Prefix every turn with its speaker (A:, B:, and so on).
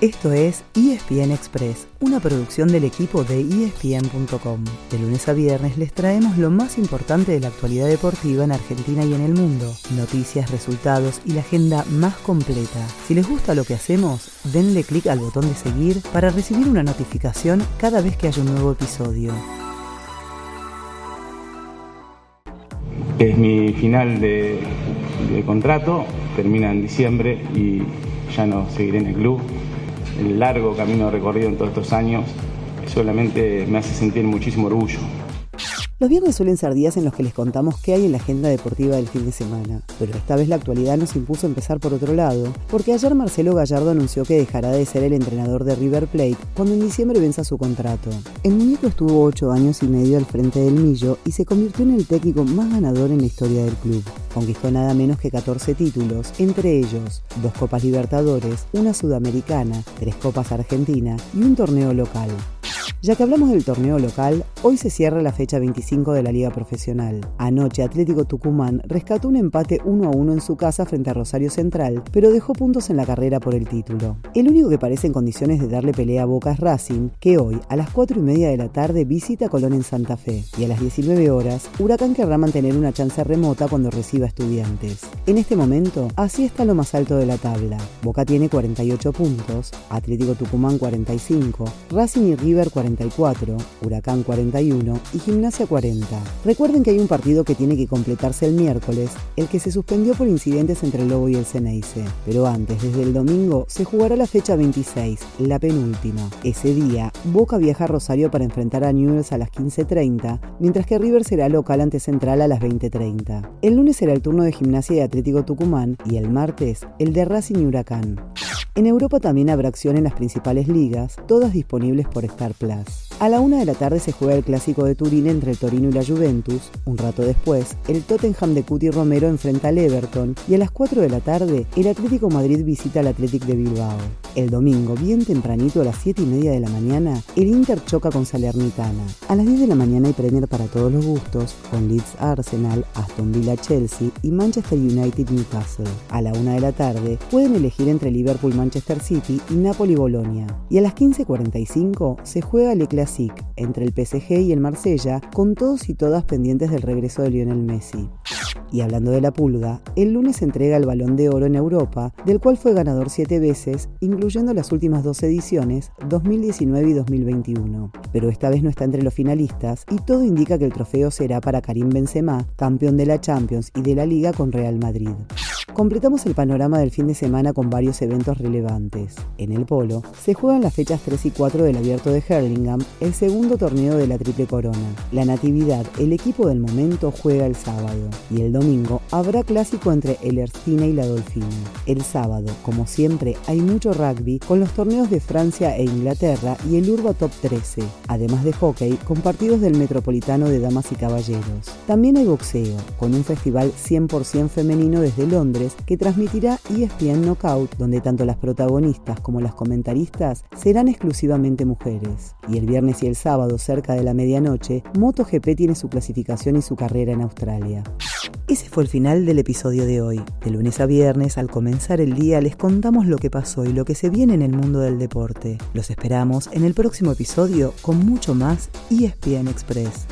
A: Esto es ESPN Express, una producción del equipo de ESPN.com. De lunes a viernes les traemos lo más importante de la actualidad deportiva en Argentina y en el mundo, noticias, resultados y la agenda más completa. Si les gusta lo que hacemos, denle clic al botón de seguir para recibir una notificación cada vez que haya un nuevo episodio.
B: Es mi final de, contrato, termina en diciembre y ya no seguiré en el club el largo camino recorrido en todos estos años solamente me hace sentir muchísimo orgullo.
A: Los viernes suelen ser días en los que les contamos qué hay en la agenda deportiva del fin de semana, pero esta vez la actualidad nos impuso empezar por otro lado, porque ayer Marcelo Gallardo anunció que dejará de ser el entrenador de River Plate cuando en diciembre venza su contrato. El muñeco estuvo ocho años y medio al frente del Millo y se convirtió en el técnico más ganador en la historia del club. Conquistó nada menos que 14 títulos, entre ellos dos Copas Libertadores, una Sudamericana, tres Copas Argentina y un torneo local. Ya que hablamos del torneo local, hoy se cierra la fecha 25 de la Liga Profesional. Anoche Atlético Tucumán rescató un empate 1 a 1 en su casa frente a Rosario Central, pero dejó puntos en la carrera por el título. El único que parece en condiciones de darle pelea a Boca es Racing, que hoy a las 4 y media de la tarde visita Colón en Santa Fe. Y a las 19 horas, Huracán querrá mantener una chance remota cuando reciba estudiantes. En este momento, así está lo más alto de la tabla. Boca tiene 48 puntos, Atlético Tucumán 45, Racing y River 40 44, Huracán 41 y Gimnasia 40. Recuerden que hay un partido que tiene que completarse el miércoles, el que se suspendió por incidentes entre el Lobo y el Ceneice. Pero antes, desde el domingo, se jugará la fecha 26, la penúltima. Ese día, Boca viaja a Rosario para enfrentar a Newell's a las 15.30, mientras que River será local ante Central a las 20.30. El lunes será el turno de Gimnasia y Atlético Tucumán y el martes el de Racing y Huracán. En Europa también habrá acción en las principales ligas, todas disponibles por Star Plus. A la una de la tarde se juega el clásico de Turín entre el Torino y la Juventus. Un rato después, el Tottenham de Cuti Romero enfrenta al Everton y a las 4 de la tarde, el Atlético Madrid visita al Athletic de Bilbao. El domingo, bien tempranito a las 7 y media de la mañana, el Inter choca con Salernitana. A las 10 de la mañana hay Premier para todos los gustos, con Leeds Arsenal, Aston Villa Chelsea y Manchester United Newcastle. A la 1 de la tarde pueden elegir entre Liverpool Manchester City y Napoli Bolonia. Y a las 15.45 se juega el Entre el PSG y el Marsella, con todos y todas pendientes del regreso de Lionel Messi. Y hablando de la pulga, el lunes entrega el Balón de Oro en Europa, del cual fue ganador siete veces, incluyendo las últimas dos ediciones, 2019 y 2021. Pero esta vez no está entre los finalistas y todo indica que el trofeo será para Karim Benzema, campeón de la Champions y de la Liga con Real Madrid. Completamos el panorama del fin de semana con varios eventos relevantes. En el polo, se juegan las fechas 3 y 4 del Abierto de Hurlingham, el segundo torneo de la Triple Corona. La Natividad, el equipo del momento, juega el sábado. Y el domingo habrá clásico entre el Ercina y la Dolfina. El sábado, como siempre, hay mucho rugby con los torneos de Francia e Inglaterra y el Urba Top 13, además de hockey con partidos del Metropolitano de Damas y Caballeros. También hay boxeo, con un festival 100% femenino desde Londres que transmitirá ESPN Knockout, donde tanto las protagonistas como las comentaristas serán exclusivamente mujeres. Y el viernes y el sábado, cerca de la medianoche, MotoGP tiene su clasificación y su carrera en Australia. Ese fue el final del episodio de hoy. De lunes a viernes, al comenzar el día, les contamos lo que pasó y lo que se viene en el mundo del deporte. Los esperamos en el próximo episodio con mucho más ESPN Express.